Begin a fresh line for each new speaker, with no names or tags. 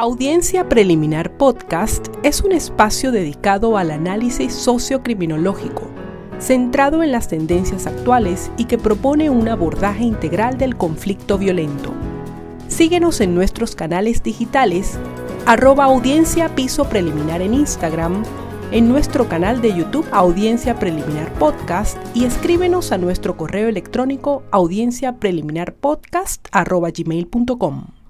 Audiencia Preliminar Podcast es un espacio dedicado al análisis sociocriminológico, centrado en las tendencias actuales y que propone un abordaje integral del conflicto violento. Síguenos en nuestros canales digitales, arroba audiencia piso preliminar en Instagram, en nuestro canal de YouTube Audiencia Preliminar Podcast y escríbenos a nuestro correo electrónico audienciapreliminarpodcast.gmail.com.